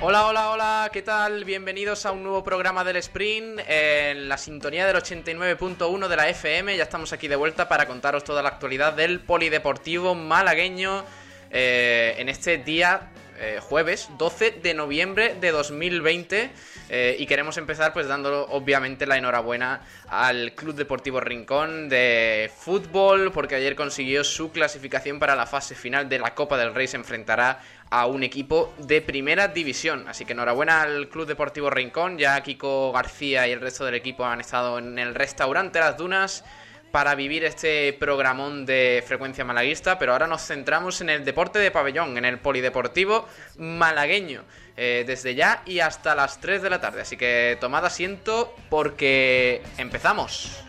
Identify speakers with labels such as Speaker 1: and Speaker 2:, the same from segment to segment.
Speaker 1: Hola, hola, hola, ¿qué tal? Bienvenidos a un nuevo programa del Sprint en la sintonía del 89.1 de la FM. Ya estamos aquí de vuelta para contaros toda la actualidad del polideportivo malagueño eh, en este día eh, jueves 12 de noviembre de 2020 eh, y queremos empezar pues dando obviamente la enhorabuena al Club Deportivo Rincón de fútbol porque ayer consiguió su clasificación para la fase final de la Copa del Rey se enfrentará a un equipo de primera división. Así que enhorabuena al Club Deportivo Rincón. Ya Kiko García y el resto del equipo han estado en el restaurante Las Dunas para vivir este programón de frecuencia malaguista, pero ahora nos centramos en el deporte de pabellón, en el polideportivo malagueño, eh, desde ya y hasta las 3 de la tarde. Así que tomad asiento porque empezamos.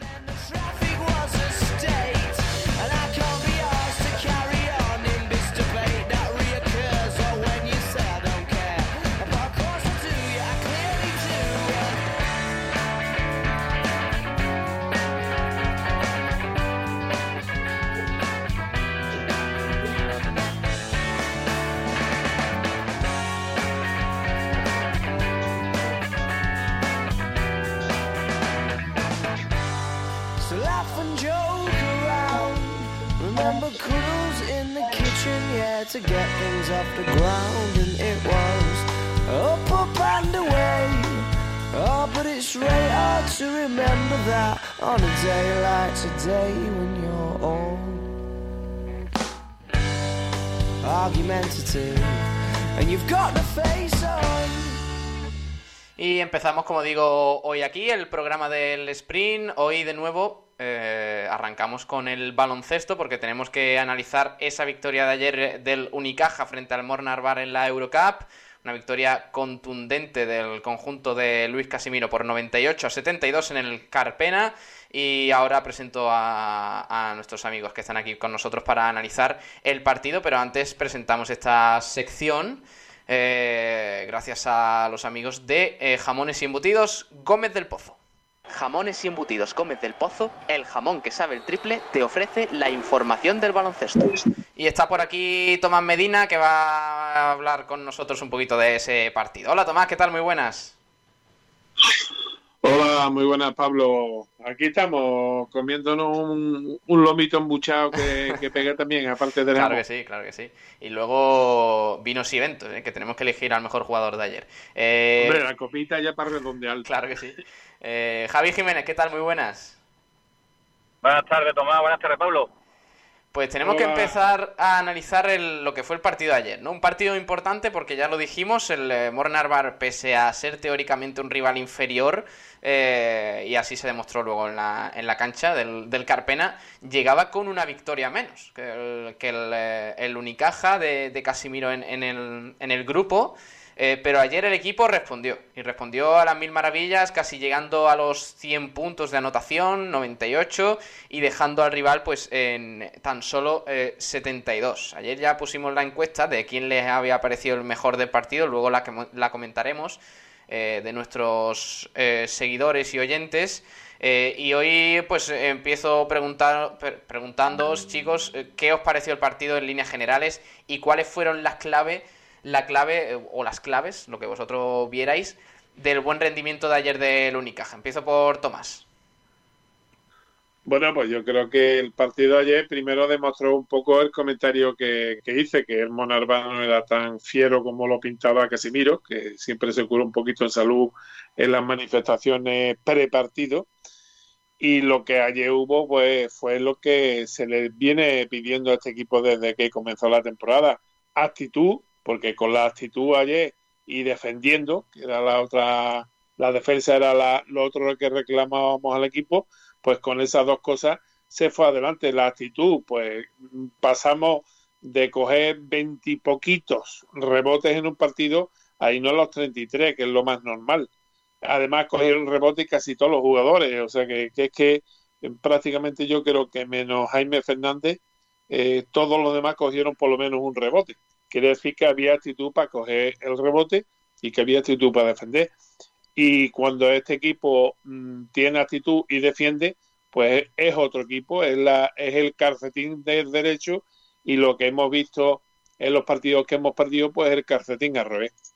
Speaker 1: To get things off the ground, and it was up, up and away. Oh, but it's really hard to remember that on a day like today when you're all argumentative and you've got the face on. Y empezamos, como digo, hoy aquí el programa del sprint. Hoy de nuevo eh, arrancamos con el baloncesto porque tenemos que analizar esa victoria de ayer del Unicaja frente al Mornar en la Eurocup. Una victoria contundente del conjunto de Luis Casimiro por 98 a 72 en el Carpena. Y ahora presento a, nuestros amigos que están aquí con nosotros para analizar el partido. Pero antes presentamos esta sección. Eh, gracias a los amigos de eh, Jamones y Embutidos Gómez del Pozo.
Speaker 2: Jamones y embutidos Gómez del Pozo, el jamón que sabe el triple, te ofrece la información del baloncesto.
Speaker 1: Y está por aquí Tomás Medina que va a hablar con nosotros un poquito de ese partido. Hola Tomás, ¿qué tal? Muy buenas.
Speaker 3: Hola, muy buenas Pablo. Aquí estamos comiéndonos un, lomito embuchado que, que pega también, aparte de
Speaker 1: Claro que sí, claro que sí. Y luego vinos y eventos, ¿eh? que tenemos que elegir al mejor jugador de ayer.
Speaker 3: Eh... Hombre, la copita ya para redondear.
Speaker 1: Claro que sí. Eh, Javi Jiménez, ¿qué tal? Muy buenas.
Speaker 4: Buenas tardes, Tomás. Buenas tardes, Pablo.
Speaker 1: Pues tenemos que empezar a analizar lo que fue el partido de ayer, ¿no? Un partido importante porque ya lo dijimos, el eh, Mornarbar, pese a ser teóricamente un rival inferior, eh, y así se demostró luego en la, en la cancha del, Carpena, llegaba con una victoria menos que el, que el, eh, Unicaja de, Casimiro en, el, en el grupo. Eh, pero ayer el equipo respondió, y respondió a las mil maravillas, casi llegando a los 100 puntos de anotación, 98, y dejando al rival pues en tan solo 72. Eh, ayer ya pusimos la encuesta de quién les había parecido el mejor del partido, luego la, la comentaremos, eh, de nuestros seguidores y oyentes. y hoy pues empiezo preguntar, preguntándoos chicos qué os pareció el partido en líneas generales y cuáles fueron las claves la clave o las claves, lo que vosotros vierais, del buen rendimiento de ayer del Unicaja. Empiezo por Tomás.
Speaker 3: Bueno, pues yo creo que el partido ayer primero demostró un poco el comentario que, hice, que el Monarva no era tan fiero como lo pintaba Casimiro, que siempre se curó un poquito en salud en las manifestaciones pre-partido. Y lo que ayer hubo pues fue lo que se le viene pidiendo a este equipo desde que comenzó la temporada. Actitud, porque con la actitud ayer y defendiendo, que era la otra, la defensa era la, lo otro que reclamábamos al equipo, pues con esas dos cosas se fue adelante. La actitud, pues pasamos de coger veintipoquitos rebotes en un partido ahí no los 33, que es lo más normal. Además, cogieron rebote casi todos los jugadores, o sea que, es que eh, prácticamente yo creo que menos Jaime Fernández, eh, todos los demás cogieron por lo menos un rebote. Quiere decir que había actitud para coger el rebote y que había actitud para defender. Y cuando este equipo mm, tiene actitud y defiende, pues es otro equipo, es, la, es el calcetín del derecho y lo que hemos visto en los partidos que hemos perdido, pues es el calcetín al revés.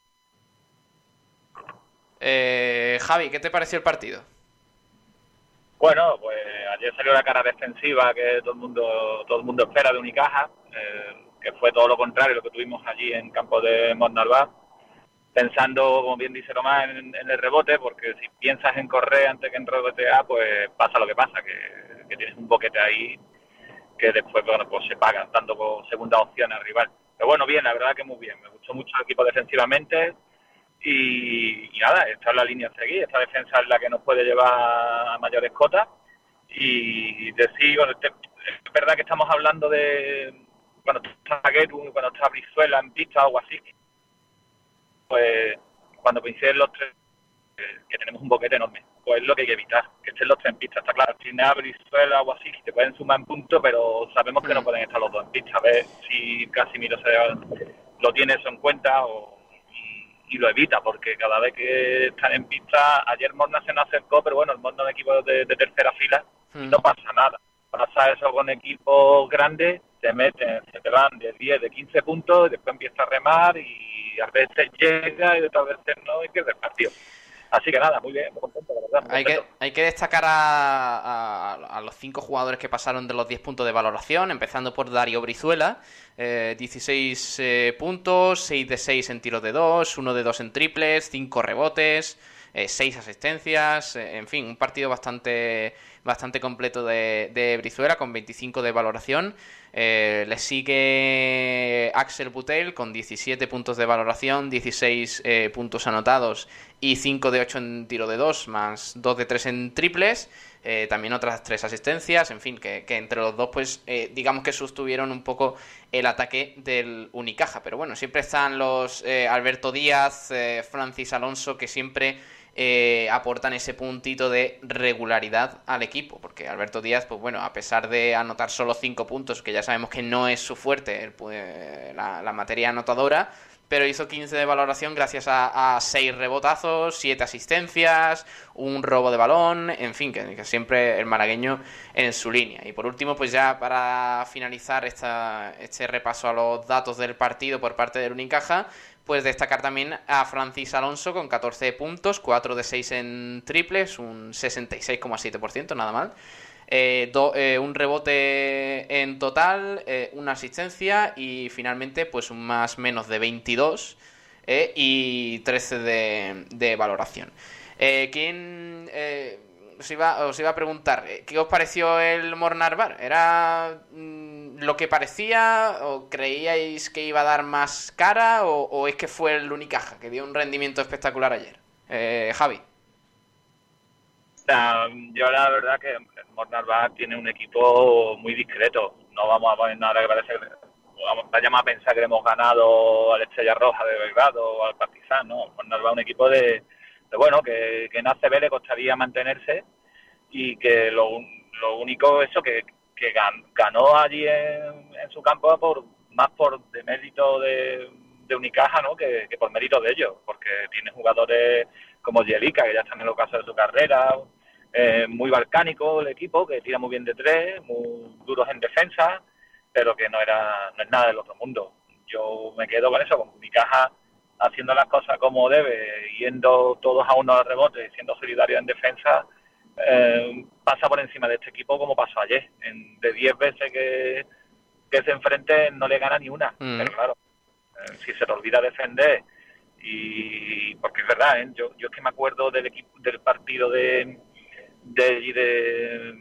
Speaker 1: Eh, Javi, ¿qué te pareció el partido?
Speaker 4: Bueno, pues ayer salió la cara defensiva que todo el mundo todo el mundo espera de Unicaja, eh, que fue todo lo contrario lo que tuvimos allí en campo de Mornalbá, pensando, como bien dice Román, en, el rebote, porque si piensas en correr antes que en rebotear, pues pasa lo que pasa, que, tienes un boquete ahí que después bueno, pues se pagan, tanto por segunda opción al rival. Pero bueno, bien, la verdad que muy bien, me gustó mucho el equipo defensivamente, y, nada, esta es la línea a seguir, esta defensa es la que nos puede llevar a mayores cotas. Y decir, este, es verdad que estamos hablando de cuando está Geru, cuando está Brizuela en pista o algo así, pues cuando coinciden los tres, que tenemos un boquete enorme, pues es lo que hay que evitar, que estén los tres en pista. Está claro, si nada Brizuela o así, te pueden sumar en puntos, pero sabemos que no mm. pueden estar los dos en pista. A ver si Casimiro se lo tiene eso en cuenta o y lo evita, porque cada vez que están en pista, ayer Morna se nos acercó, pero bueno, el Morna es equipo de, tercera fila, hmm. no pasa nada. Pasa eso con equipos grandes, se meten, se te van de 10, de 15 puntos, y después empieza a remar y a veces llega y otras veces no, y pierde el partido. Así que nada, muy bien, muy contento, la verdad.
Speaker 1: hay, Que, hay que destacar a, a, los cinco jugadores que pasaron de los 10 puntos de valoración, empezando por Dario Brizuela, 16 eh, eh, puntos, 6 de 6 en tiros de 2, 1 de 2 en triples, 5 rebotes, 6 eh, asistencias, en fin, un partido bastante, bastante completo de, Brizuela con 25 de valoración. Eh, le sigue Axel Butel con 17 puntos de valoración, 16 eh, puntos anotados y 5 de 8 en tiro de 2, más 2 de 3 en triples. Eh, también otras 3 asistencias, en fin, que, entre los dos, pues digamos que sostuvieron un poco el ataque del Unicaja. Pero bueno, siempre están los Alberto Díaz, Francis Alonso, que siempre eh, aportan ese puntito de regularidad al equipo. Porque Alberto Díaz, pues bueno, a pesar de anotar solo 5 puntos, que ya sabemos que no es su fuerte pues, la, materia anotadora, pero hizo 15 de valoración gracias a, 6 rebotazos, 7 asistencias, un robo de balón, en fin, que, siempre el malagueño en su línea. Y por último, pues ya para finalizar esta, este repaso a los datos del partido por parte del Unicaja, pues destacar también a Francis Alonso con 14 puntos, 4 de 6 en triples, un 66,7%, nada mal. Eh, eh, un rebote en total, eh, una asistencia y finalmente pues un más menos de 22 y 13 de, valoración. ¿Quién os iba, a preguntar, ¿qué os pareció el Mornar ¿Era mm, lo que parecía o creíais que iba a dar más cara o, es que fue el Unicaja que dio un rendimiento espectacular ayer? Eh, Javi.
Speaker 4: Yo la verdad que Mornar tiene un equipo muy discreto. No vamos a poner nada que parece que vayamos a pensar que hemos ganado al Estrella Roja de Belgrado o al Partizan, ¿no? Mornar un equipo de bueno, que, que en ACB le costaría mantenerse y que lo, lo único eso que, que ganó allí en, su campo por más por de mérito de, de Unicaja ¿no? que, por mérito de ellos, porque tiene jugadores como Yelica, que ya están en el ocaso de su carrera, eh, muy balcánico el equipo, que tira muy bien de tres, muy duros en defensa, pero que no era no es nada del otro mundo. Yo me quedo con eso, con Unicaja haciendo las cosas como debe, yendo todos a uno de rebote siendo solidario en defensa, eh, pasa por encima de este equipo como pasó ayer. En, de 10 veces que, se enfrente no le gana ni una. Mm. Pero claro, eh, si se le olvida defender y porque es verdad, ¿eh? yo, yo es que me acuerdo del equipo del partido de, de,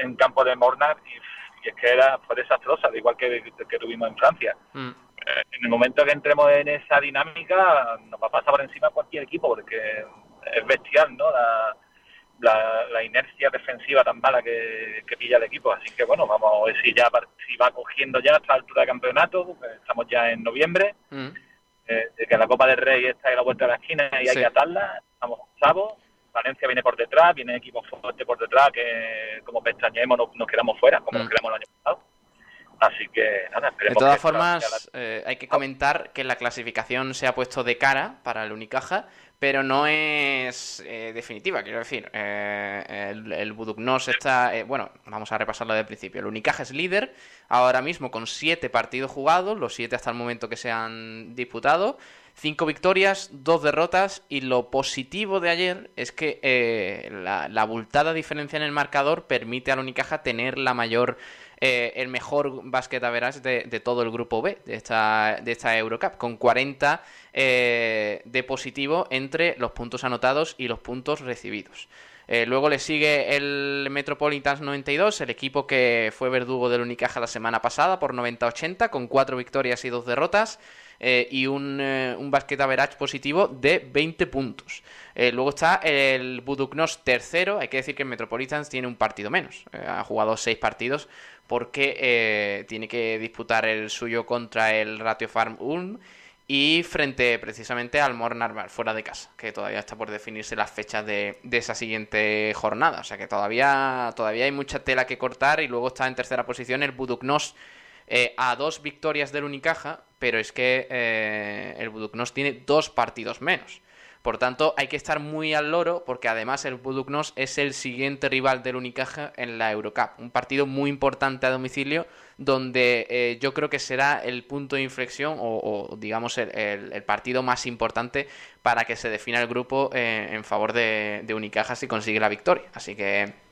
Speaker 4: en campo de Mornar y, es que era fue desastrosa, igual que, que tuvimos en Francia. Mm en el momento que entremos en esa dinámica, nos va a pasar por encima cualquier equipo, porque es bestial, ¿no? la, inercia defensiva tan mala que, pilla el equipo. Así que bueno, vamos a ver si ya si va cogiendo ya a esta altura de campeonato, estamos ya en noviembre, mm. eh, que la Copa del Rey está en la vuelta de la esquina y hay que atarla, estamos octavos, Valencia viene por detrás, viene equipo fuerte por detrás, que como pestañemos nos, nos quedamos fuera, como nos mm. quedamos el año pasado. Así que nada, esperemos
Speaker 1: De todas formas, eh, hay que comentar que la clasificación se ha puesto de cara para el Unicaja, pero no es eh, definitiva, quiero decir. Eh, el, el Buduknos está. bueno, vamos a repasarlo del principio. El Unicaja es líder ahora mismo con siete partidos jugados, los siete hasta el momento que se han disputado. Cinco victorias, dos derrotas y lo positivo de ayer es que la, la abultada diferencia en el marcador permite al Unicaja tener la mayor eh, el mejor basket average de, de, todo el grupo B de esta, de esta Eurocup, con 40 eh, de positivo entre los puntos anotados y los puntos recibidos. Eh, luego le sigue el Metropolitans 92, el equipo que fue verdugo del Unicaja la semana pasada por 90-80, con 4 victorias y 2 derrotas. Y un, un basket average positivo de 20 puntos. luego está el Buduknos tercero, hay que decir que el Metropolitans tiene un partido menos, ha jugado 6 partidos porque eh, tiene que disputar el suyo contra el Ratio Farm Ulm y frente precisamente al Mornar fuera de casa, que todavía está por definirse las fechas de, esa siguiente jornada. O sea que todavía, todavía hay mucha tela que cortar y luego está en tercera posición el Buduknos eh, a dos victorias del Unicaja, pero es que eh, el Buduknos tiene dos partidos menos. Por tanto, hay que estar muy al loro porque además el Buduknos es el siguiente rival del Unicaja en la Eurocup. Un partido muy importante a domicilio donde eh, yo creo que será el punto de inflexión o, digamos el, partido más importante para que se defina el grupo eh, en favor de, Unicaja si consigue la victoria. Así que...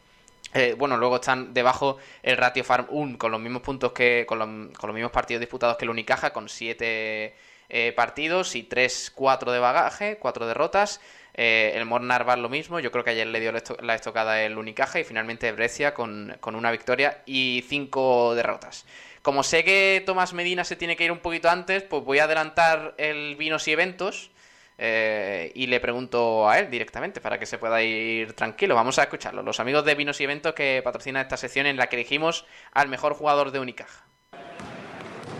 Speaker 1: Eh, bueno, luego están debajo el Ratio Farm 1 con los mismos puntos que. Con los, con los mismos partidos disputados que el Unicaja, con 7 eh, partidos y 3-4 de bagaje, 4 derrotas. Eh, el Mornar lo mismo, yo creo que ayer le dio la estocada el Unicaja y finalmente Brescia con, una victoria y 5 derrotas. Como sé que Tomás Medina se tiene que ir un poquito antes, pues voy a adelantar el Vinos y Eventos eh, y le pregunto a él directamente para que se pueda ir tranquilo. Vamos a escucharlo. Los amigos de Vinos y Eventos que patrocinan esta sección en la que elegimos al mejor jugador de Unicaja.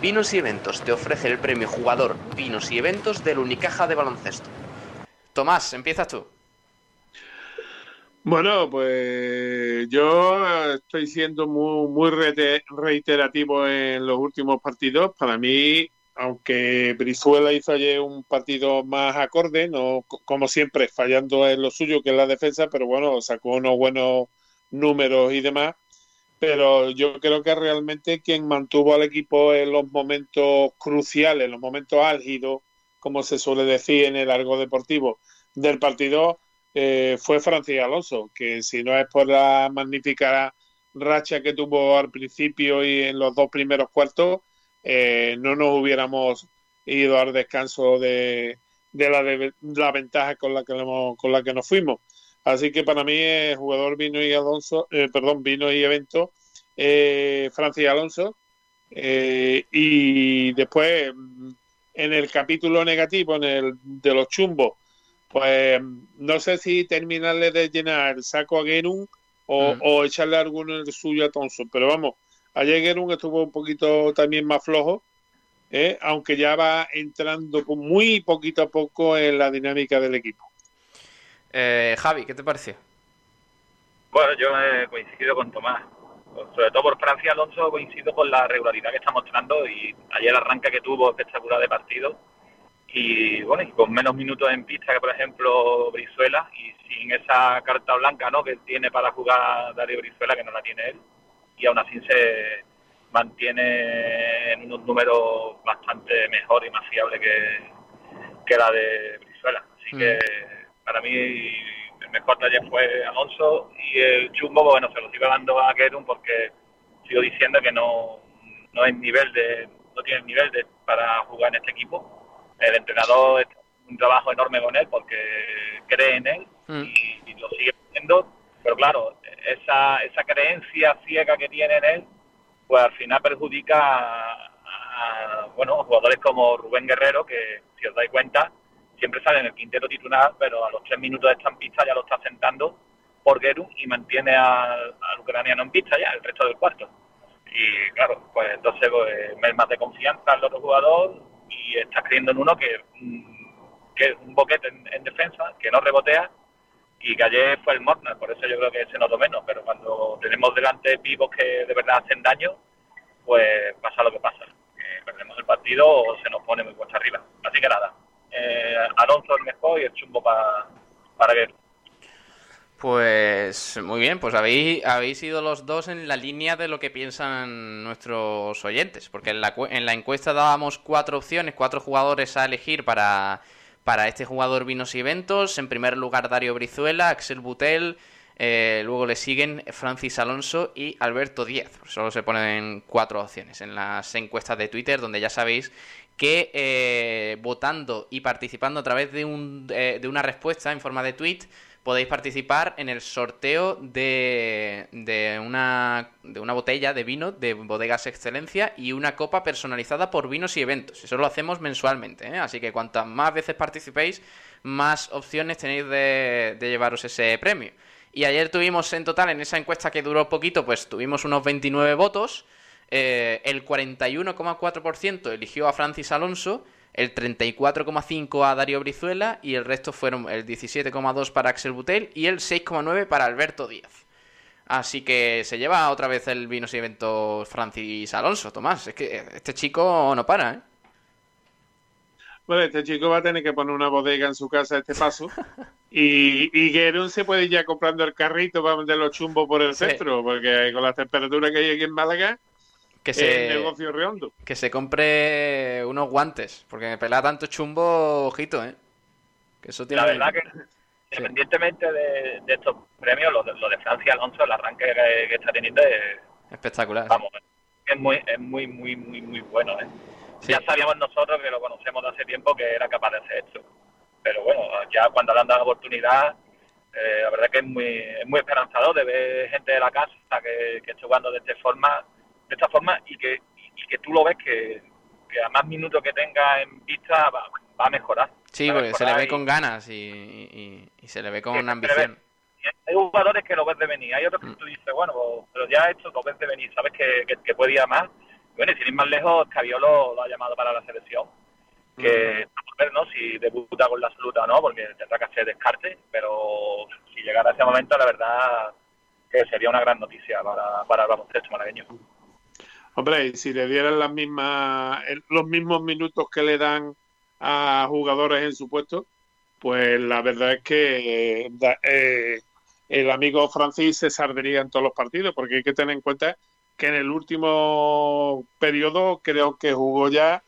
Speaker 2: Vinos y Eventos te ofrece el premio jugador Vinos y Eventos del Unicaja de baloncesto.
Speaker 1: Tomás, empiezas tú.
Speaker 3: Bueno, pues yo estoy siendo muy, muy reiterativo en los últimos partidos. Para mí, aunque Brizuela hizo ayer un partido más acorde, no como siempre fallando en lo suyo que es la defensa, pero bueno, sacó unos buenos números y demás. Pero yo creo que realmente quien mantuvo al equipo en los momentos cruciales, en los momentos álgidos, como se suele decir en el arco deportivo, del partido eh, fue Francis Alonso, que si no es por la magnífica racha que tuvo al principio y en los dos primeros cuartos, eh, no nos hubiéramos ido al descanso de, la, de, la ventaja con la que con la que nos fuimos. Así que para mí el jugador vino y Alonso, eh, perdón, vino y evento eh, Francis Alonso. Eh, y después en el capítulo negativo, en el de los chumbos, pues no sé si terminarle de llenar el saco a Gerun o, mm. o echarle alguno el suyo a Thompson, pero vamos, ayer Gerun estuvo un poquito también más flojo, ¿eh? aunque ya va entrando muy poquito a poco en la dinámica del equipo.
Speaker 1: Eh, Javi, ¿qué te pareció?
Speaker 4: Bueno, yo he coincidido con Tomás. Sobre todo por Francia Alonso coincido con la regularidad que está mostrando y ayer el arranque que tuvo espectacular de partido y bueno, y con menos minutos en pista que por ejemplo Brizuela y sin esa carta blanca ¿no? que tiene para jugar Darío Brizuela que no la tiene él y aún así se mantiene en unos números bastante mejor y más fiable que, que la de Brizuela. Así mm. que para mí el mejor taller fue Alonso y el Chumbo, bueno, se lo sigo dando a Kerun porque sigo diciendo que no, no es nivel de, no tiene el nivel de, para jugar en este equipo. El entrenador es un trabajo enorme con él porque cree en él mm. y, lo sigue haciendo, pero claro, esa, esa creencia ciega que tiene en él, pues al final perjudica a, a bueno, jugadores como Rubén Guerrero, que si os dais cuenta, siempre sale en el quintero titular, pero a los tres minutos de esta pista ya lo está sentando por Geru y mantiene al, ucraniano en pista ya el resto del cuarto. Y claro, pues entonces pues, más de confianza al otro jugador y estás creyendo en uno que, mm, que es un boquete en, defensa, que no rebotea y ayer fue el Mornar, por eso yo creo que se notó menos, pero cuando tenemos delante pivos que de verdad hacen daño, pues pasa lo que pasa. perdemos el partido o se nos pone muy cuesta arriba. Así que nada, eh, Alonso el mejor y el chumbo para para Geru.
Speaker 1: Pues muy bien, pues habéis, habéis ido los dos en la línea de lo que piensan nuestros oyentes, porque en la, en la encuesta dábamos cuatro opciones, cuatro jugadores a elegir para, para este jugador Vinos y Eventos. En primer lugar Dario Brizuela, Axel Butel, eh, luego le siguen Francis Alonso y Alberto Díaz. Solo se ponen cuatro opciones en las encuestas de Twitter, donde ya sabéis que eh, votando y participando a través de, un, eh, de una respuesta en forma de tweet podéis participar en el sorteo de, de, una, de una botella de vino de Bodegas Excelencia y una copa personalizada por vinos y eventos. Eso lo hacemos mensualmente, ¿eh? así que cuantas más veces participéis, más opciones tenéis de, de llevaros ese premio. Y ayer tuvimos en total, en esa encuesta que duró poquito, pues tuvimos unos 29 votos. Eh, el 41,4% eligió a Francis Alonso el 34,5 a Darío Brizuela y el resto fueron el 17,2 para Axel Butel y el 6,9 para Alberto Díaz. Así que se lleva otra vez el Vinos y Eventos Francis Alonso, Tomás. Es que este chico no para, ¿eh?
Speaker 3: Bueno, este chico va a tener que poner una bodega en su casa a este paso. Y, y Gerún se puede ir ya comprando el carrito para vender los chumbos por el centro, porque con las temperaturas que hay aquí en Málaga,
Speaker 1: que se, negocio redondo. Que se compre unos guantes, porque me pela tanto chumbo, ojito, ¿eh?
Speaker 4: Que eso tiene La verdad que, independientemente de, estos premios, lo de, Francia Alonso, el arranque que, está teniendo es
Speaker 1: espectacular.
Speaker 4: Vamos, es muy, es muy, muy, muy, muy bueno, ¿eh? Ya sabíamos nosotros que lo conocemos de hace tiempo que era capaz de hacer esto. Pero bueno, ya cuando le han dado oportunidad, eh, la verdad que es muy, es muy esperanzador de ver gente de la casa que, que esté jugando de esta forma de esta forma y que, y que tú lo ves que, a más minutos que tenga en vista va, a mejorar.
Speaker 1: Sí, porque se le ve con ganas y, y, se le ve con ambición.
Speaker 4: Hay jugadores que lo ves de venir, hay otros que mm. tú dices, bueno, pues, pero ya esto lo ves de venir, sabes que, que, puede ir a más. Bueno, y sin ir más lejos, Caviolo lo ha llamado para la selección, que mm. a ver ¿no? si debuta con la absoluta o no, porque tendrá que hacer descarte, pero si llegara ese momento, la verdad que sería una gran noticia para, para el baloncesto malagueño.
Speaker 3: Hombre, si le dieran las mismas, los mismos minutos que le dan a jugadores en su puesto, pues la verdad es que eh, el amigo Francis se sardería en todos los partidos, porque hay que tener en cuenta que en el último periodo creo que jugó ya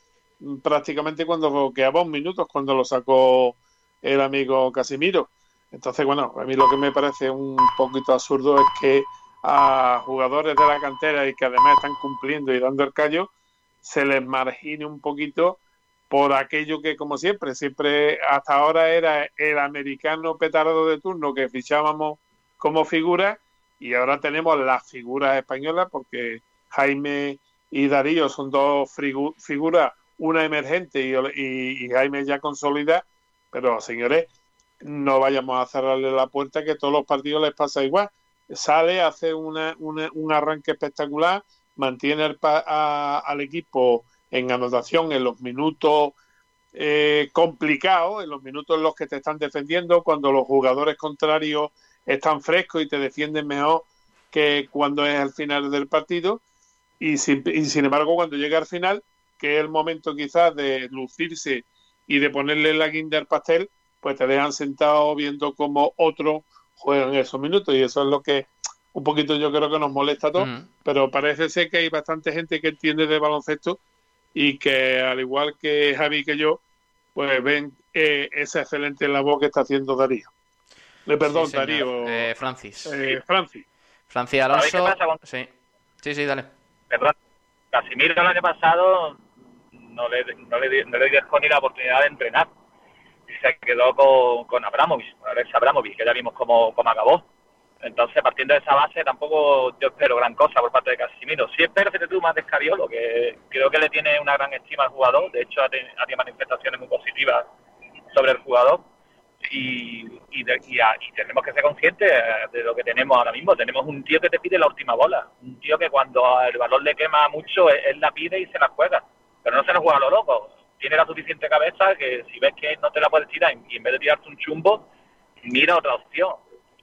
Speaker 3: prácticamente cuando quedaba un minutos cuando lo sacó el amigo Casimiro. Entonces, bueno, a mí lo que me parece un poquito absurdo es que a jugadores de la cantera y que además están cumpliendo y dando el callo, se les margine un poquito por aquello que, como siempre, siempre hasta ahora era el americano petardo de turno que fichábamos como figura y ahora tenemos las figuras españolas porque Jaime y Darío son dos figuras, una emergente y, y Jaime ya consolida, pero señores, no vayamos a cerrarle la puerta que todos los partidos les pasa igual sale, hace un arranque espectacular, mantiene al equipo en anotación en los minutos eh, complicados, en los minutos en los que te están defendiendo, cuando los jugadores contrarios están frescos y te defienden mejor que cuando es el final del partido. Y sin, sin embargo, cuando llega al final, que es el momento quizás de lucirse y de ponerle la guinda al pastel, pues te dejan sentado viendo como otro juegan esos minutos y eso es lo que un poquito yo creo que nos molesta a todos, pero parece ser que hay bastante gente que entiende de baloncesto y que al igual que Javi que yo, pues ven eh, esa excelente labor que está haciendo Darío. Le perdón, Darío.
Speaker 1: Eh, Francis.
Speaker 3: Eh, Francis.
Speaker 1: Francis Alonso. Sí. sí, sí, dale.
Speaker 4: Perdón. Casimiro el año pasado no le, no le, no le dio ni la oportunidad de entrenar se quedó con, con Abramovich, Alex Abramovich, que ya vimos cómo, cómo acabó. Entonces, partiendo de esa base, tampoco yo espero gran cosa por parte de Casimiro. Sí espero que tú más de Escariolo, que creo que le tiene una gran estima al jugador. De hecho, ha tenido manifestaciones muy positivas sobre el jugador. y, y, tenemos que ser conscientes de lo que tenemos ahora mismo. Tenemos un tío que te pide la última bola, un tío que cuando el balón le quema mucho, él, la pide y se la juega, pero no se la juega a lo loco. Tiene la suficiente cabeza que si ves que no te la puedes tirar y en vez de tirarte un chumbo, mira otra opción.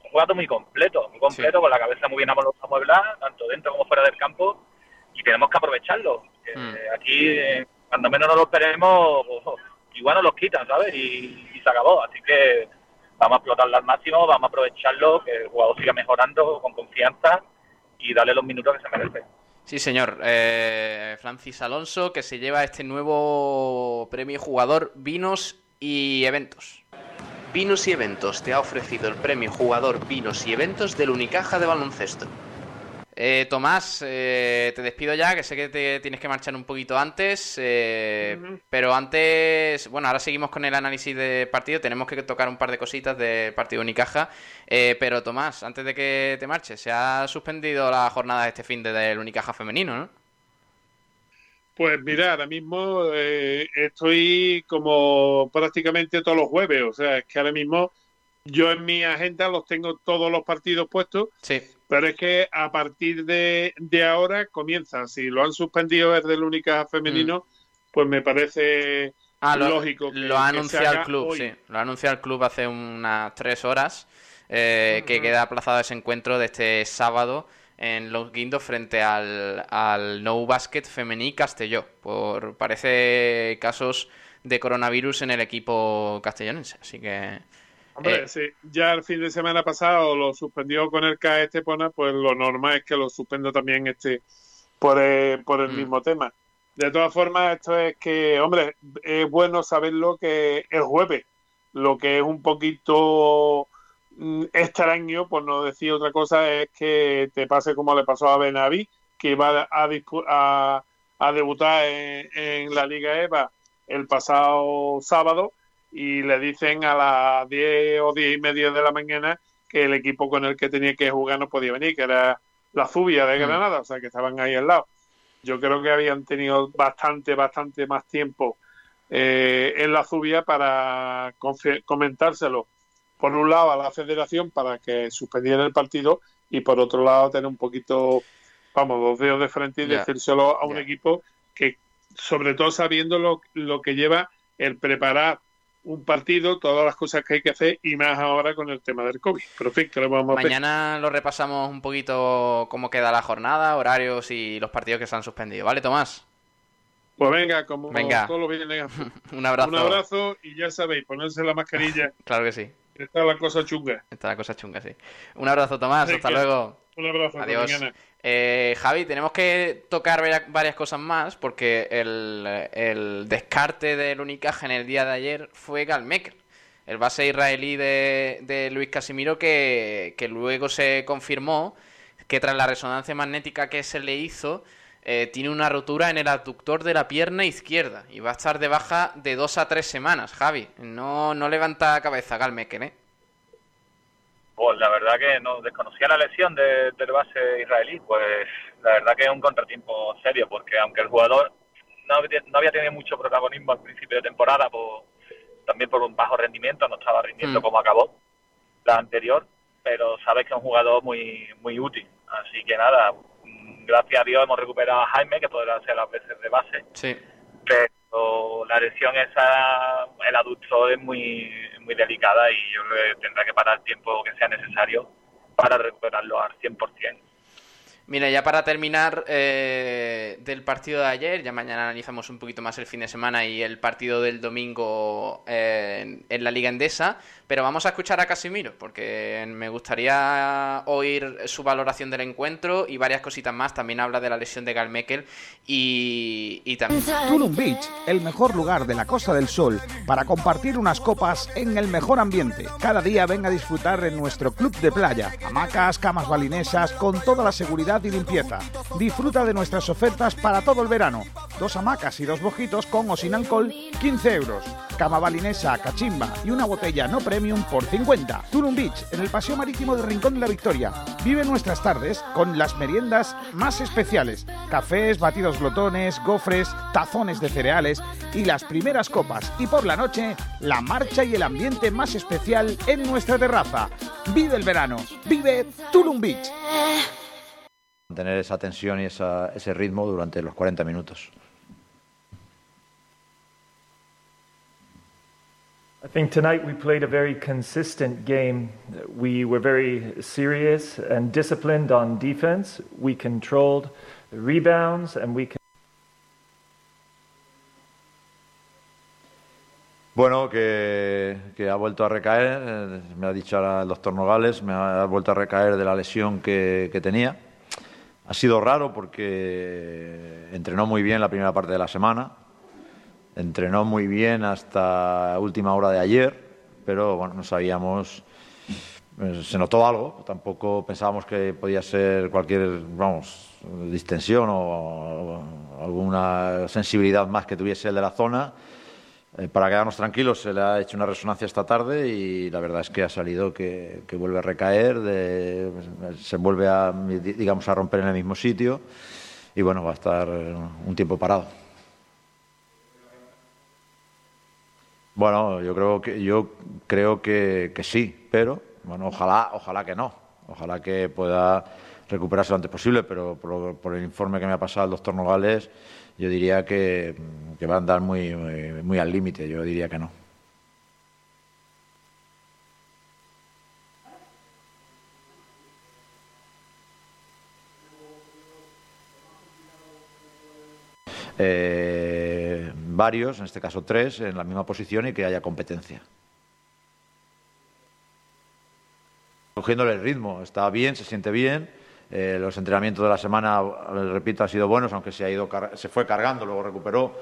Speaker 4: Un jugador muy completo, muy completo, con la cabeza muy bien amueblada, tanto dentro como fuera del campo, y tenemos que aprovecharlo. Hmm. aquí, eh, cuando menos nos lo esperemos, igual nos los quitan, ¿sabes? Y, se acabó. Así que vamos a explotarlo al máximo, vamos a aprovecharlo, que el jugador siga mejorando con confianza y darle los minutos que se merece.
Speaker 1: Sí, señor. Eh, Francis Alonso, que se lleva este nuevo premio jugador Vinos y Eventos. Vinos y Eventos te ha ofrecido el premio jugador Vinos y Eventos del Unicaja de baloncesto. Eh, Tomás, eh, te despido ya, que sé que te tienes que marchar un poquito antes, eh, pero antes, bueno, ahora seguimos con el análisis de partido, tenemos que tocar un par de cositas del partido Unicaja, pero Tomás, antes de que te marches, se ha suspendido la jornada de este fin de del Unicaja femenino, ¿no?
Speaker 3: Pues mira, ahora mismo estoy como prácticamente todos los jueves, o sea, es que ahora mismo yo en mi agenda los tengo todos los partidos puestos.
Speaker 1: Sí.
Speaker 3: Pero es que a partir de, ahora comienza. Si lo han suspendido desde el única femenino, mm. pues me parece ah, lógico.
Speaker 1: Que, lo ha anunciado el club, sí. Lo ha anunciado el club hace unas tres horas. Eh, que queda aplazado ese encuentro de este sábado en Los Guindos frente al, al No Basket Femení Castelló. Por parece casos de coronavirus en el equipo castellonense. Así que
Speaker 3: Hombre, eh, ya el fin de semana pasado lo suspendió con el CAE Estepona, pues lo normal es que lo suspendo también este por el, por el mm. mismo tema. De todas formas, esto es que, hombre, es bueno saberlo que el jueves, lo que es un poquito mm, extraño, por no decir otra cosa, es que te pase como le pasó a Benaví, que va a, a, a debutar en, en la Liga EVA el pasado sábado y le dicen a las 10 o 10 y media de la mañana que el equipo con el que tenía que jugar no podía venir, que era la Zubia de mm. Granada, o sea que estaban ahí al lado. Yo creo que habían tenido bastante, bastante más tiempo eh, en la Zubia para comentárselo, por un lado a la federación para que suspendiera el partido y por otro lado tener un poquito, vamos, dos dedos de frente y decírselo a un equipo que, sobre todo sabiendo lo, lo que lleva el preparar un partido, todas las cosas que hay que hacer y más ahora con el tema del COVID. Pero en fin, que lo vamos
Speaker 1: a Mañana lo repasamos un poquito cómo queda la jornada, horarios y los partidos que se han suspendido. ¿Vale, Tomás?
Speaker 3: Pues venga, como
Speaker 1: venga.
Speaker 3: todo lo
Speaker 1: un abrazo.
Speaker 3: Un abrazo y ya sabéis, ponerse la mascarilla.
Speaker 1: claro que sí.
Speaker 3: Está la cosa chunga.
Speaker 1: Está la cosa chunga, sí. Un abrazo, Tomás. Hasta luego.
Speaker 3: Un abrazo.
Speaker 1: Adiós. Eh, Javi, tenemos que tocar varias cosas más porque el, descarte del Unicaja en el día de ayer fue Galmecker, el base israelí de, Luis Casimiro que, luego se confirmó que tras la resonancia magnética que se le hizo eh, tiene una rotura en el abductor de la pierna izquierda y va a estar de baja de dos a tres semanas, Javi. No, no levanta cabeza Galmecker, ¿eh?
Speaker 4: Pues la verdad que no desconocía la lesión de, del base israelí, pues la verdad que es un contratiempo serio, porque aunque el jugador no, había tenido mucho protagonismo al principio de temporada, también por un bajo rendimiento, no estaba rindiendo mm. como acabó la anterior, pero sabes que es un jugador muy muy útil. Así que nada, gracias a Dios hemos recuperado a Jaime, que podrá ser las veces de base.
Speaker 1: Sí.
Speaker 4: Pero la lesión esa, el adulto es muy muy delicada y yo le tendré que parar el tiempo que sea necesario para recuperarlo al 100%.
Speaker 1: Mira, ya para terminar eh, del partido de ayer, ya mañana analizamos un poquito más el fin de semana y el partido del domingo eh, en la Liga Endesa, pero vamos a escuchar a Casimiro, porque me gustaría oír su valoración del encuentro y varias cositas más. También habla de la lesión de Galmekel y, y también...
Speaker 5: Tulum Beach, el mejor lugar de la Costa del Sol para compartir unas copas en el mejor ambiente. Cada día ven a disfrutar en nuestro club de playa. Hamacas, camas balinesas, con toda la seguridad y limpieza. Disfruta de nuestras ofertas para todo el verano. dos hamacas y dos bojitos con o sin alcohol, 15 euros. Cama balinesa, cachimba y una botella no premium por 50. Tulum Beach, en el paseo marítimo del Rincón de la Victoria. Vive nuestras tardes con las meriendas más especiales. Cafés, batidos glotones, gofres, tazones de cereales y las primeras copas. Y por la noche, la marcha y el ambiente más especial en nuestra terraza. Vive el verano. Vive Tulum Beach.
Speaker 6: Mantener esa tensión y ese ritmo durante los 40 minutos.
Speaker 7: I think tonight we played a very consistent game. We were very serious and disciplined on defense. We controlled the rebounds and we
Speaker 6: Bueno, que, que, ha vuelto a recaer, eh, me ha dicho ahora el doctor Nogales, me ha vuelto a recaer de la lesión que, que tenía. Ha sido raro porque entrenó muy bien la primera parte de la semana, entrenó muy bien hasta última hora de ayer, pero bueno, no sabíamos, eh, se notó algo, tampoco pensábamos que podía ser cualquier, vamos, distensión o, alguna sensibilidad más que tuviese el de la zona. Eh, para quedarnos tranquilos, se le ha hecho una resonancia esta tarde y la verdad es que ha salido que, que vuelve a recaer, de, se vuelve a, digamos, a romper en el mismo sitio y bueno, va a estar un tiempo parado. Bueno, yo creo que yo creo que, que, sí, pero bueno, ojalá, ojalá que no, ojalá que pueda recuperarse lo antes posible, pero por, por el informe que me ha pasado el doctor Nogales, yo diría que, que va a andar muy, muy, muy al límite, yo diría que no. Varios, en este caso tres, en la misma posición y que haya competencia. Cogiéndole el ritmo, está bien, se siente bien. Eh, los entrenamientos de la semana, repito, han sido buenos, aunque se, ha ido se fue cargando, luego recuperó.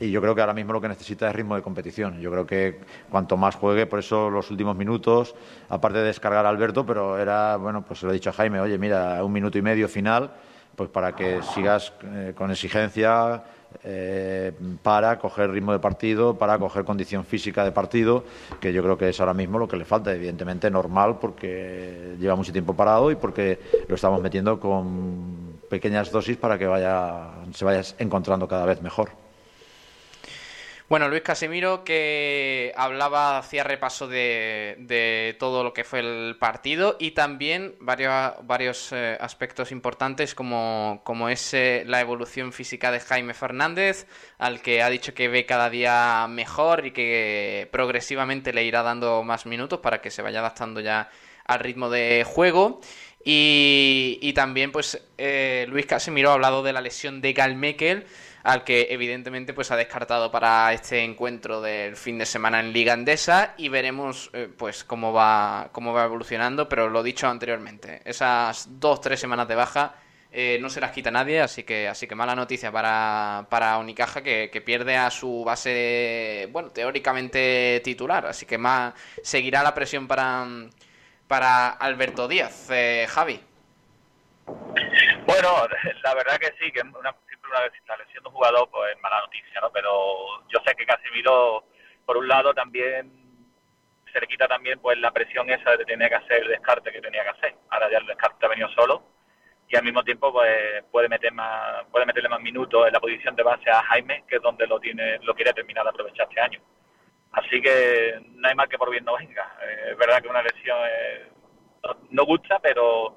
Speaker 6: Y yo creo que ahora mismo lo que necesita es ritmo de competición. Yo creo que cuanto más juegue, por eso los últimos minutos, aparte de descargar a Alberto, pero era, bueno, pues se lo he dicho a Jaime, oye, mira, un minuto y medio final, pues para que sigas eh, con exigencia, eh, para coger ritmo de partido, para coger condición física de partido, que yo creo que es ahora mismo lo que le falta, evidentemente normal porque lleva mucho tiempo parado y porque lo estamos metiendo con pequeñas dosis para que vaya, se vaya encontrando cada vez mejor.
Speaker 1: Bueno, Luis Casemiro que hablaba, hacía repaso de, todo lo que fue el partido y también varios, varios eh, aspectos importantes como, es eh, la evolución física de Jaime Fernández, al que ha dicho que ve cada día mejor y que progresivamente le irá dando más minutos para que se vaya adaptando ya al ritmo de juego. Y, también, pues, eh, Luis Casemiro ha hablado de la lesión de Gal Mekel al que evidentemente pues ha descartado para este encuentro del fin de semana en Liga Andesa y veremos eh, pues cómo va cómo va evolucionando, pero lo dicho anteriormente, esas dos tres semanas de baja eh, no se las quita nadie, así que así que mala noticia para, para Unicaja que, que pierde a su base bueno teóricamente titular, así que más seguirá la presión para para Alberto Díaz, eh, Javi.
Speaker 4: Bueno, la verdad que sí, que una una vez la lesión de jugador, pues es mala noticia, ¿no? Pero yo sé que Casemiro, por un lado, también se le quita también pues la presión esa de tener que hacer el descarte que tenía que hacer. Ahora ya el descarte ha venido solo y al mismo tiempo pues puede meter más, puede meterle más minutos en la posición de base a Jaime, que es donde lo tiene, lo quiere terminar de aprovechar este año. Así que no hay mal que por bien no venga. Eh, es verdad que una lesión no, no, gusta, pero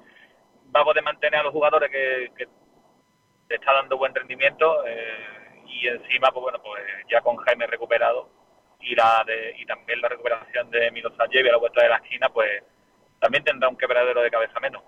Speaker 4: va a mantener a los jugadores que está dando buen rendimiento eh, y encima, pues bueno, pues ya con Jaime recuperado y la de, y también la recuperación de Milo y a la vuelta de la esquina, pues también tendrá un quebradero de cabeza menos.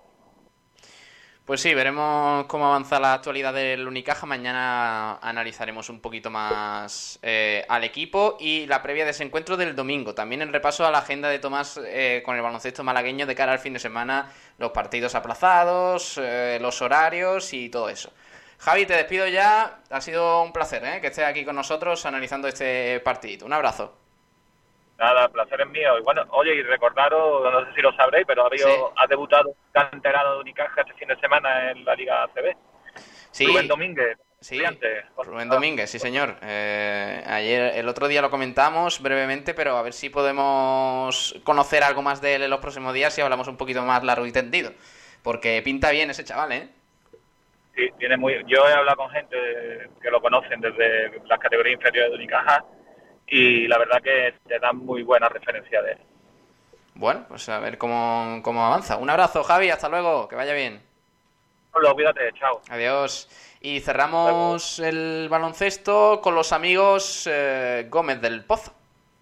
Speaker 1: Pues sí, veremos cómo avanza la actualidad del Unicaja. Mañana analizaremos un poquito más eh, al equipo y la previa de ese encuentro del domingo. También el repaso a la agenda de Tomás eh, con el baloncesto malagueño de cara al fin de semana, los partidos aplazados, eh, los horarios y todo eso. Javi, te despido ya. Ha sido un placer ¿eh? que estés aquí con nosotros analizando este partidito. Un abrazo.
Speaker 4: Nada, placer es mío. Y bueno, oye, y recordaros, no sé si lo sabréis, pero sí. ha debutado canterano de Unicaja este fin de semana en la Liga ACB.
Speaker 1: Sí.
Speaker 4: Rubén Domínguez.
Speaker 1: Sí, Rubén Domínguez, sí señor. Eh, ayer, el otro día lo comentamos brevemente, pero a ver si podemos conocer algo más de él en los próximos días y hablamos un poquito más largo y tendido. Porque pinta bien ese chaval, ¿eh?
Speaker 4: Sí, tiene muy... Yo he hablado con gente que lo conocen desde las categorías inferiores de Unicaja y la verdad que te dan muy buena referencia de él.
Speaker 1: Bueno, pues a ver cómo, cómo avanza. Un abrazo, Javi, hasta luego, que vaya bien.
Speaker 4: Hola, cuídate, chao.
Speaker 1: Adiós. Y cerramos el baloncesto con los amigos eh, Gómez del Pozo.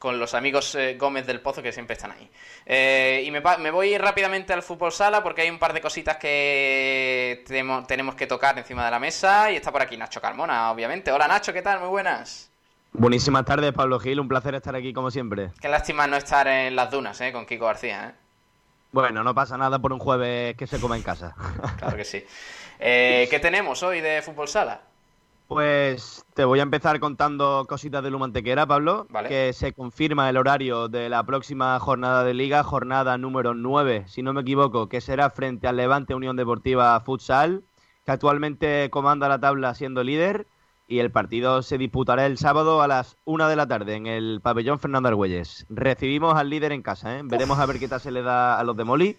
Speaker 1: con los amigos eh, Gómez del Pozo que siempre están ahí. Eh, y me, me, voy rápidamente al fútbol sala porque hay un par de cositas que tenemos, que tocar encima de la mesa y está por aquí Nacho Carmona, obviamente. Hola Nacho, ¿qué tal? Muy buenas.
Speaker 8: Buenísimas tardes, Pablo Gil, un placer estar aquí como siempre.
Speaker 1: Qué lástima no estar en las dunas, ¿eh? Con Kiko García, ¿eh?
Speaker 8: Bueno, no pasa nada por un jueves que se come en casa.
Speaker 1: claro que sí. ¿Qué tenemos hoy de fútbol sala?
Speaker 8: Pues te voy a empezar contando cositas de Lumantequera, Pablo, que se confirma el horario de la próxima jornada de liga, jornada número 9, si no me equivoco, que será frente al Levante Unión Deportiva Futsal, que actualmente comanda la tabla siendo líder, y el partido se disputará el sábado a las 1 de la tarde en el pabellón Fernando Argüelles. Recibimos al líder en casa, ¿eh? veremos a ver qué tal se le da a los de Moli,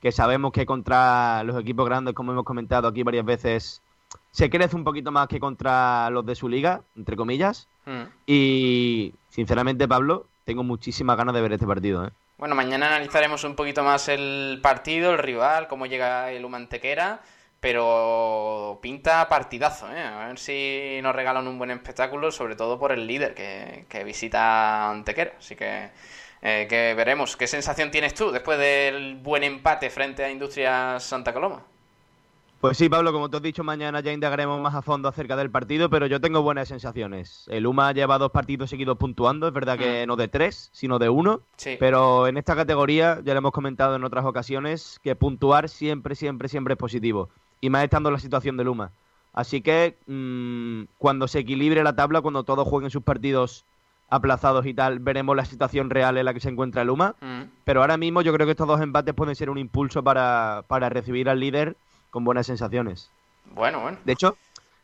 Speaker 8: que sabemos que contra los equipos grandes, como hemos comentado aquí varias veces, se crece un poquito más que contra los de su liga, entre comillas. Hmm. Y sinceramente, Pablo, tengo muchísimas ganas de ver este partido. ¿eh?
Speaker 1: Bueno, mañana analizaremos un poquito más el partido, el rival, cómo llega el Humantequera. Pero pinta partidazo, ¿eh? A ver si nos regalan un buen espectáculo, sobre todo por el líder que, visita Antequera. Así que, eh, que veremos. ¿Qué sensación tienes tú después del buen empate frente a Industrias Santa Coloma?
Speaker 8: Pues sí, Pablo, como te has dicho, mañana ya indagaremos más a fondo acerca del partido, pero yo tengo buenas sensaciones. El UMA lleva dos partidos seguidos puntuando, es verdad que mm. no de tres, sino de uno, pero en esta categoría, ya lo hemos comentado en otras ocasiones, que puntuar siempre, siempre, siempre es positivo, y más estando en la situación del UMA. Así que mm, cuando se equilibre la tabla, cuando todos jueguen sus partidos aplazados y tal, veremos la situación real en la que se encuentra el UMA, mm. pero ahora mismo yo creo que estos dos empates pueden ser un impulso para, para recibir al líder con buenas sensaciones.
Speaker 1: Bueno, bueno.
Speaker 8: De hecho,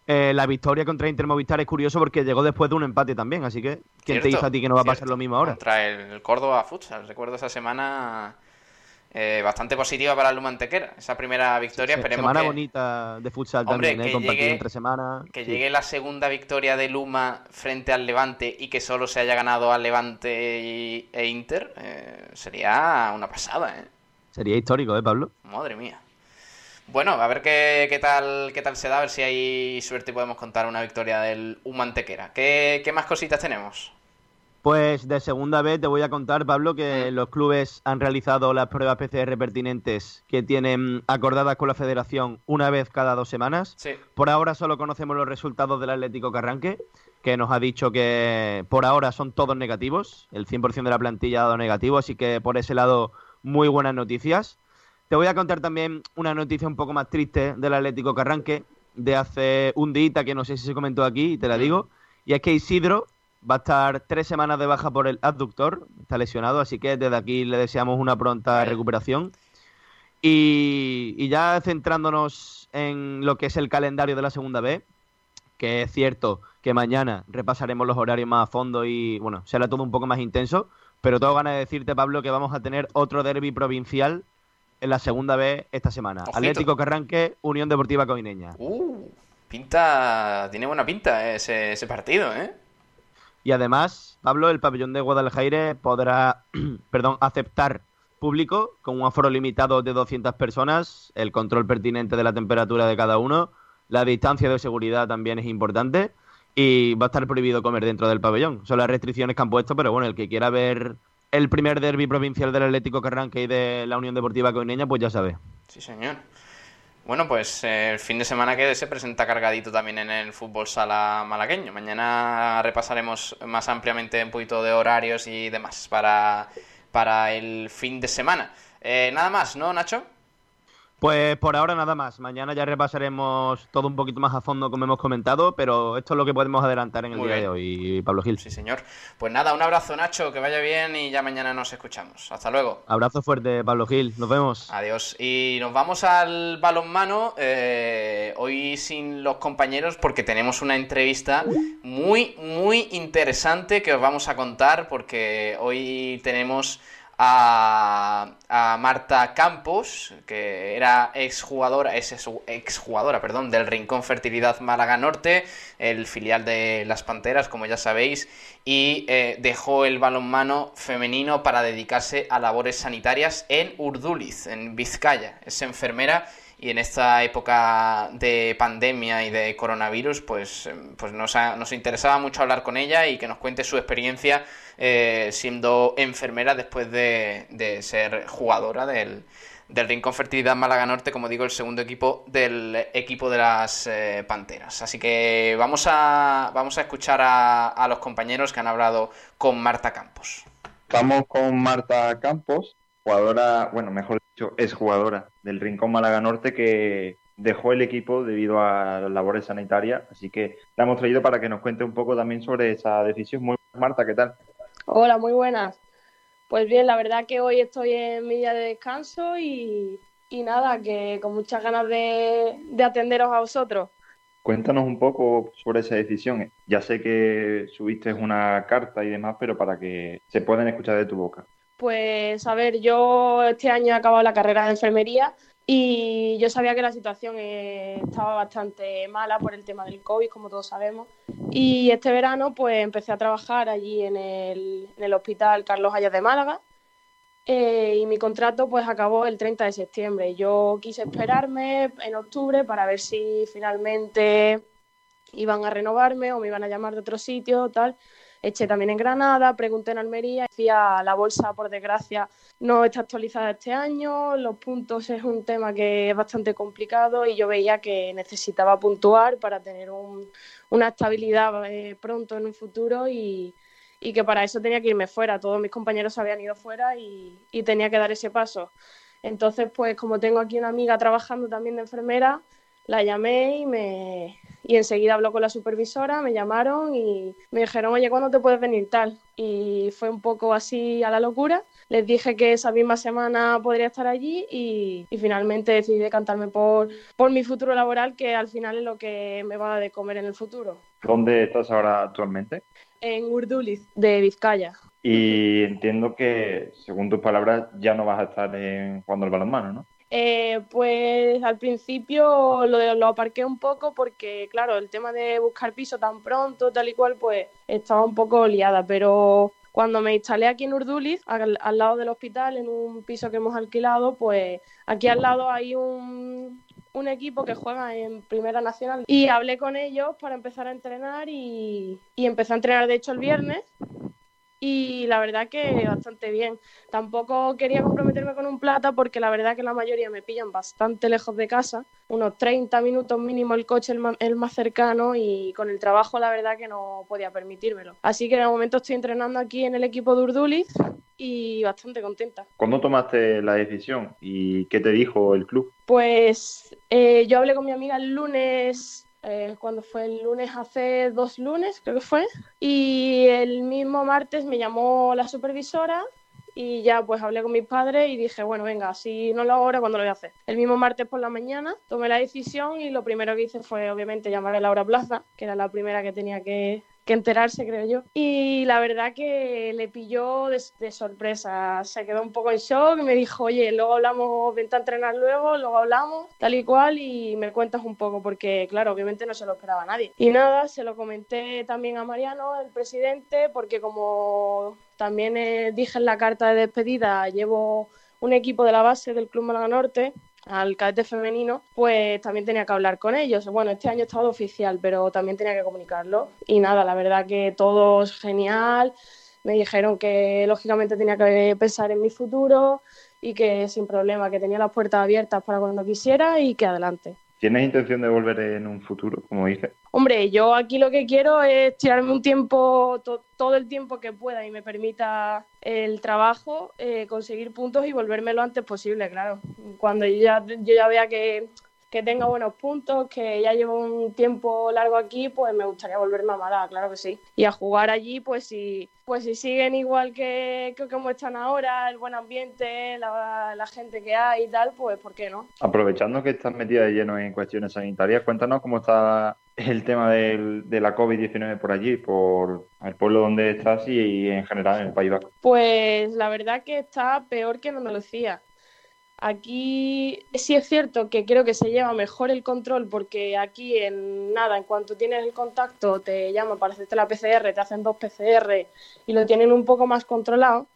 Speaker 8: eh, la victoria contra Inter Movistar es curioso porque llegó después de un empate también, así que ¿quién te dice a ti que no va a pasar lo mismo ahora?
Speaker 1: Contra el Córdoba Futsal, recuerdo esa semana eh, bastante positiva para el Lumantequera, esa primera victoria,
Speaker 8: sí, semana bonita de futsal también, ¿eh? entre semana.
Speaker 1: Que llegue la segunda victoria de Luma frente al Levante y que solo se haya ganado al Levante e Inter, eh, sería una pasada, ¿eh?
Speaker 8: Sería histórico, ¿eh, Pablo?
Speaker 1: Madre mía. Bueno, a ver qué, qué, tal, qué tal se da, a ver si hay suerte y podemos contar una victoria del Humantequera. ¿Qué, ¿Qué más cositas tenemos?
Speaker 8: Pues de segunda vez te voy a contar, Pablo, que mm. los clubes han realizado las pruebas PCR pertinentes que tienen acordadas con la federación una vez cada dos semanas.
Speaker 1: Sí.
Speaker 8: Por ahora solo conocemos los resultados del Atlético Carranque, que nos ha dicho que por ahora son todos negativos. El 100% de la plantilla ha dado negativo, así que por ese lado muy buenas noticias. Te voy a contar también una noticia un poco más triste del Atlético Carranque de hace un día que no sé si se comentó aquí y te la digo. Y es que Isidro va a estar tres semanas de baja por el abductor, está lesionado, así que desde aquí le deseamos una pronta recuperación. Y, y, ya centrándonos en lo que es el calendario de la segunda B, que es cierto que mañana repasaremos los horarios más a fondo y bueno, será todo un poco más intenso, pero tengo ganas de decirte, Pablo, que vamos a tener otro derby provincial en la segunda vez esta semana. Atlético Carranque, Unión Deportiva Coineña.
Speaker 1: Uh, pinta, tiene buena pinta ese, ese partido, ¿eh?
Speaker 8: Y además, Pablo, el pabellón de Guadalajara podrá, perdón, aceptar público con un aforo limitado de 200 personas, el control pertinente de la temperatura de cada uno La distancia de seguridad también es importante y va a estar prohibido comer dentro del pabellón. Son las restricciones que han puesto, pero bueno, el que quiera ver el primer derby provincial del Atlético Carranque y de la Unión Deportiva Coineña, pues ya sabe.
Speaker 1: Sí, señor. Bueno, pues eh, el fin de semana que se presenta cargadito también en el fútbol sala malagueño. Mañana repasaremos más ampliamente un poquito de horarios y demás para, para el fin de semana. Eh, nada más, ¿no, Nacho?
Speaker 8: Pues por ahora nada más. Mañana ya repasaremos todo un poquito más a fondo, como hemos comentado, pero esto es lo que podemos adelantar en el día de hoy, Pablo Gil.
Speaker 1: Sí, señor. Pues nada, un abrazo, Nacho, que vaya bien y ya mañana nos escuchamos. Hasta luego.
Speaker 8: Abrazo fuerte, Pablo Gil. Nos vemos.
Speaker 1: Adiós. Y nos vamos al balonmano, eh, hoy sin los compañeros, porque tenemos una entrevista muy, muy interesante que os vamos a contar, porque hoy tenemos a, Marta Campos, que era exjugadora, es exjugadora, perdón, del Rincón Fertilidad Málaga Norte, el filial de las Panteras, como ya sabéis, y eh, dejó el balonmano femenino para dedicarse a labores sanitarias en Urduliz, en Vizcaya. Es enfermera y en esta época de pandemia y de coronavirus, pues, pues nos, nos interesaba mucho hablar con ella y que nos cuente su experiencia eh, siendo enfermera después de, ser jugadora del, del Rincón Fertilidad Málaga Norte, como digo, el segundo equipo del equipo de las eh, Panteras. Así que vamos a, vamos a escuchar a, a, los compañeros que han hablado con Marta Campos.
Speaker 9: Estamos con Marta Campos, jugadora, bueno, mejor dicho, es jugadora del Rincón Málaga Norte que dejó el equipo debido a las labores sanitarias, así que la hemos traído para que nos cuente un poco también sobre esa decisión. Muy Marta, ¿qué tal?
Speaker 10: Hola, muy buenas. Pues bien, la verdad que hoy estoy en mi día de descanso y, nada, que con muchas ganas de, atenderos a vosotros.
Speaker 9: Cuéntanos un poco sobre esa decisión. Ya sé que subiste una carta y demás, pero para que se puedan escuchar de tu boca.
Speaker 10: Pues a ver, yo este año he acabado la carrera de enfermería y yo sabía que la situación eh, estaba bastante mala por el tema del COVID, como todos sabemos. Y este verano pues empecé a trabajar allí en el, Hospital Carlos Hayas de Málaga. Eh, y mi contrato pues acabó el 30 de septiembre. Yo quise esperarme en octubre para ver si finalmente iban a renovarme o me iban a llamar de otro sitio, tal. Eché también en Granada, pregunté en Almería, decía la bolsa por desgracia no está actualizada este año, los puntos es un tema que es bastante complicado y yo veía que necesitaba puntuar para tener una estabilidad eh, pronto en un futuro y, que para eso tenía que irme fuera. Todos mis compañeros habían ido fuera y tenía que dar ese paso. Entonces, pues como tengo aquí una amiga trabajando también de enfermera, la llamé y me y enseguida habló con la supervisora, me llamaron y me dijeron, oye, ¿cuándo te puedes venir tal? Y fue un poco así a la locura. Les dije que esa misma semana podría estar allí y, finalmente decidí decantarme por, por mi futuro laboral, que al final es lo que me va a de comer en el futuro.
Speaker 9: ¿Dónde estás ahora actualmente?
Speaker 10: En Urduliz, de Vizcaya.
Speaker 9: Y entiendo que, según tus palabras, ya no vas a estar en, jugando el balonmano, ¿no?
Speaker 10: Eh, pues al principio lo, lo aparqué un poco porque, claro, el tema de buscar piso tan pronto, tal y cual, pues estaba un poco liada, pero cuando me instalé aquí en Urduliz, al, lado del hospital, en un piso que hemos alquilado, pues aquí al lado hay un, un equipo que juega en Primera Nacional. Y hablé con ellos para empezar a entrenar y, y empecé a entrenar de hecho el viernes y la verdad que bastante bien. Tampoco quería comprometerme con un plata porque la verdad que la mayoría me pillan bastante lejos de casa, unos 30 minutos mínimo el coche el más, cercano y con el trabajo la verdad que no podía permitírmelo. Así que en el momento estoy entrenando aquí en el equipo de Urduliz y bastante contenta.
Speaker 9: ¿Cuándo tomaste la decisión y qué te dijo el club?
Speaker 10: Pues eh, yo hablé con mi amiga el lunes eh, cuando fue el lunes, hace dos lunes creo que fue, y el mismo martes me llamó la supervisora y ya pues hablé con mis padres y dije, bueno, venga, si no lo hago ahora, ¿cuándo lo voy a hacer? El mismo martes por la mañana tomé la decisión y lo primero que hice fue obviamente llamar a Laura Plaza, que era la primera que tenía que, que enterarse, creo yo. Y la verdad que le pilló de, sorpresa. Se quedó un poco en shock y me dijo, oye, luego hablamos, vente a entrenar luego, luego hablamos, tal y cual, y me cuentas un poco, porque claro, obviamente no se lo esperaba nadie. Y nada, se lo comenté también a Mariano, el presidente, porque como también eh, dije en la carta de despedida, llevo un equipo de la base del Club Málaga Norte al cadete femenino, pues también tenía que hablar con ellos. Bueno, este año he estado oficial, pero también tenía que comunicarlo. Y nada, la verdad que todo es genial. Me dijeron que lógicamente tenía que pensar en mi futuro y que sin problema, que tenía las puertas abiertas para cuando quisiera y que adelante.
Speaker 9: ¿Tienes intención de volver en un futuro, como dices?
Speaker 10: Hombre, yo aquí lo que quiero es tirarme un tiempo, todo el tiempo que pueda y me permita el trabajo, eh, conseguir puntos y volverme lo antes posible, claro. Cuando ya, yo ya vea que, que tenga buenos puntos, que ya llevo un tiempo largo aquí, pues me gustaría volverme a Málaga, claro que sí. Y a jugar allí, pues si, pues si siguen igual que, que como están ahora, el buen ambiente, la, la, gente que hay y tal, pues ¿por qué no?
Speaker 9: Aprovechando que estás metida de lleno en cuestiones sanitarias, cuéntanos cómo está el tema del, de la COVID-19 por allí, por el pueblo donde estás y, y en general en el País Vasco.
Speaker 10: Pues la verdad que está peor que en Andalucía. Aquí sí es cierto que creo que se lleva mejor el control porque aquí en nada, en cuanto tienes el contacto, te llaman para hacerte la PCR, te hacen dos PCR y lo tienen un poco más controlado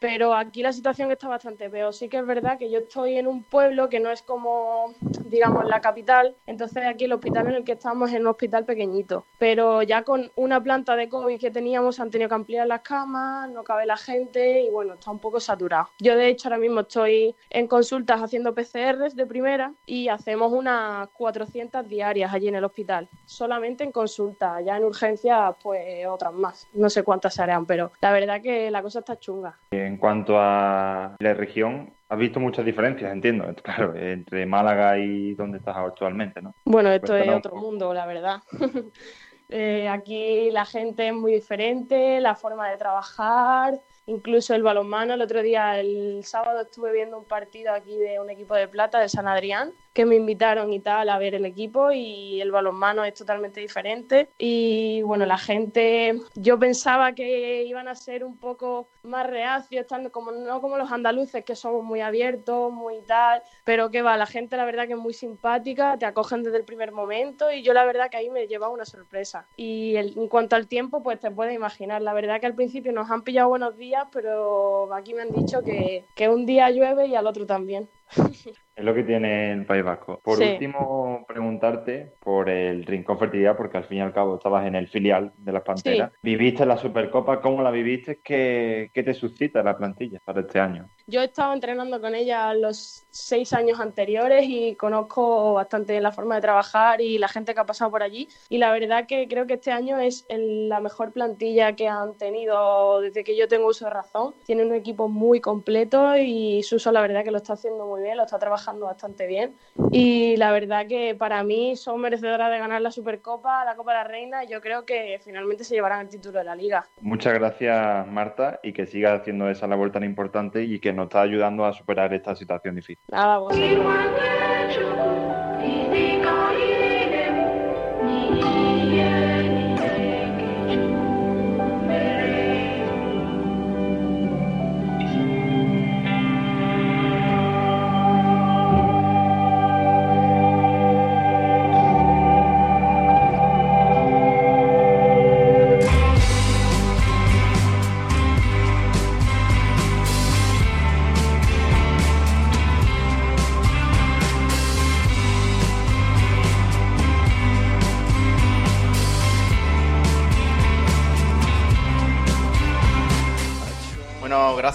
Speaker 10: pero aquí la situación está bastante peor. Sí que es verdad que yo estoy en un pueblo que no es como, digamos, la capital, entonces aquí el hospital en el que estamos es un hospital pequeñito, pero ya con una planta de COVID que teníamos han tenido que ampliar las camas, no cabe la gente y bueno, está un poco saturado. Yo de hecho ahora mismo estoy en consultas haciendo PCRs de primera y hacemos unas 400 diarias allí en el hospital, solamente en consulta, ya en urgencias pues otras más, no sé cuántas se harán, pero la verdad que la cosa está chunga.
Speaker 9: En cuanto a la región, has visto muchas diferencias, entiendo, claro, entre Málaga y donde estás actualmente, ¿no?
Speaker 10: Bueno, esto es otro mundo, la verdad. eh, aquí la gente es muy diferente, la forma de trabajar, incluso el balonmano. El otro día, el sábado, estuve viendo un partido aquí de un equipo de plata de San Adrián que me invitaron y tal a ver el equipo y el balonmano es totalmente diferente. Y bueno la gente yo pensaba que iban a ser un poco más reacios estando como no como los andaluces que somos muy abiertos muy tal pero que va la gente la verdad que es muy simpática te acogen desde el primer momento y yo la verdad que ahí me llevaba una sorpresa. Y en cuanto al tiempo pues te puedes imaginar la verdad que al principio nos han pillado buenos días pero aquí me han dicho que, que un día llueve y al otro también
Speaker 9: es lo que tiene el País Vasco. Por
Speaker 10: Sí.
Speaker 9: último, preguntarte por el Rincón Fertilidad, porque al fin y al cabo estabas en el filial de las Panteras.
Speaker 10: Sí.
Speaker 9: Viviste la Supercopa, ¿cómo la viviste? ¿Qué, qué te suscita la plantilla para este año?
Speaker 10: Yo he estado entrenando con ella los seis años anteriores y conozco bastante la forma de trabajar y la gente que ha pasado por allí. Y la verdad que creo que este año es el- la mejor plantilla que han tenido desde que yo tengo uso de razón. Tienen un equipo muy completo y Suso la verdad que lo está haciendo muy bien, lo está trabajando bastante bien. Y la verdad que para mí son merecedoras de ganar la Supercopa, la Copa de la Reina. y Yo creo que finalmente se llevarán el título de la liga.
Speaker 9: Muchas gracias, Marta, y que sigas haciendo esa labor tan importante y que nos está ayudando a superar esta situación difícil.
Speaker 10: Nada, vosotros.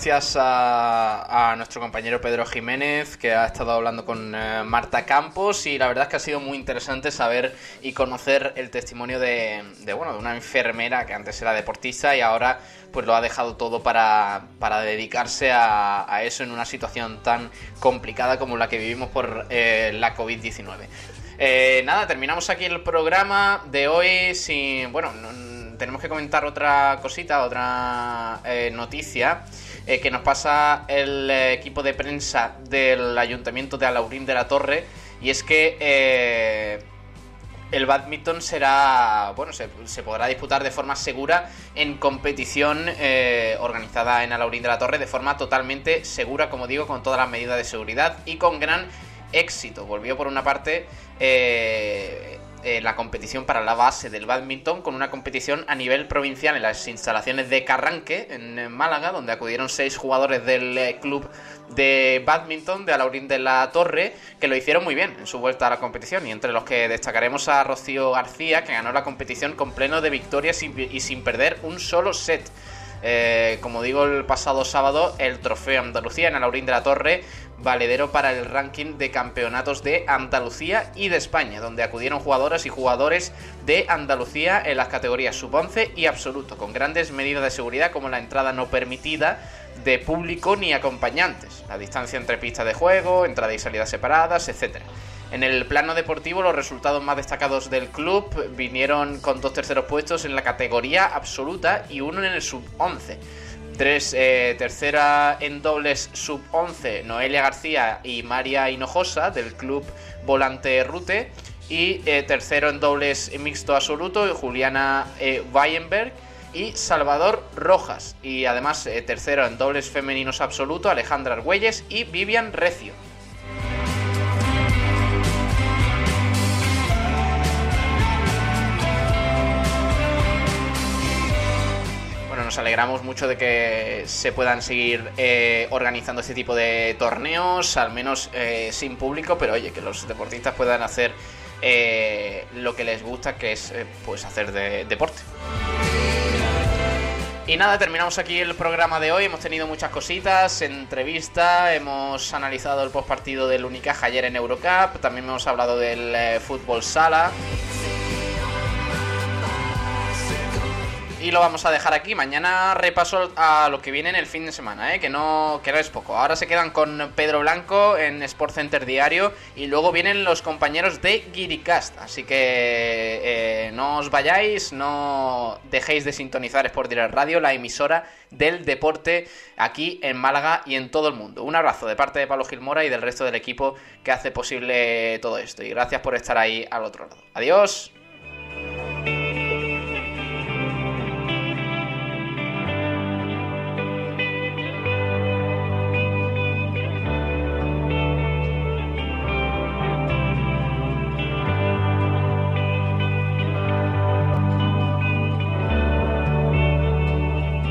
Speaker 1: Gracias a, nuestro compañero Pedro Jiménez, que ha estado hablando con eh, Marta Campos, y la verdad es que ha sido muy interesante saber y conocer el testimonio de, bueno, de una enfermera que antes era deportista y ahora pues lo ha dejado todo para, para dedicarse a, eso en una situación tan complicada como la que vivimos por eh, la COVID-19. Eh, nada, terminamos aquí el programa de hoy sin... Bueno, no- tenemos que comentar otra cosita, otra noticia eh, que nos pasa el eh, equipo de prensa del Ayuntamiento de Alaurín de la Torre y es que eh, el badminton será, bueno, se, se podrá disputar de forma segura en competición eh, organizada en Alaurín de la Torre de forma totalmente segura, como digo, con todas las medidas de seguridad y con gran éxito. Volvió por una parte eh, eh, la competición para la base del badminton con una competición a nivel provincial en las instalaciones de Carranque, en Málaga, donde acudieron seis jugadores del eh, club de badminton de Alaurín de la Torre, que lo hicieron muy bien en su vuelta a la competición, y entre los que destacaremos a Rocío García, que ganó la competición con pleno de victorias y sin perder un solo set. Eh, como digo, el pasado sábado, el trofeo Andalucía en Alaurín de la Torre, valedero para el ranking de campeonatos de Andalucía y de España, donde acudieron jugadoras y jugadores de Andalucía en las categorías sub-11 y absoluto, con grandes medidas de seguridad como la entrada no permitida de público ni acompañantes, la distancia entre pistas de juego, entrada y salida separadas, etcétera. En el plano deportivo, los resultados más destacados del club vinieron con dos terceros puestos en la categoría absoluta y uno en el sub-11. Tres, eh, tercera en dobles sub-11, Noelia García y María Hinojosa, del club Volante Rute. Y eh, tercero en dobles mixto absoluto, Juliana eh, Weinberg y Salvador Rojas. Y además, tercero en dobles femeninos absoluto, Alejandra Argüelles y Vivian Recio. Nos alegramos mucho de que se puedan seguir eh, organizando este tipo de torneos, al menos eh, sin público, pero oye, que los deportistas puedan hacer eh, lo que les gusta, que es pues hacer de, deporte. Y nada, terminamos aquí el programa de hoy. Hemos tenido muchas cositas, entrevista, hemos analizado el postpartido del Unicaja ayer en Eurocup, también hemos hablado del fútbol sala. Y lo vamos a dejar aquí. Mañana repaso a lo que viene en el fin de semana, ¿eh? que, no, que no es poco. Ahora se quedan con Pedro Blanco en Sport Center Diario y luego vienen los compañeros de Giricast. Así que eh, no os vayáis, no dejéis de sintonizar Sport Direct Radio, la emisora del deporte aquí en Málaga y en todo el mundo. Un abrazo de parte de Pablo Gilmora y del resto del equipo que hace posible todo esto. Y gracias por estar ahí al otro lado. Adiós.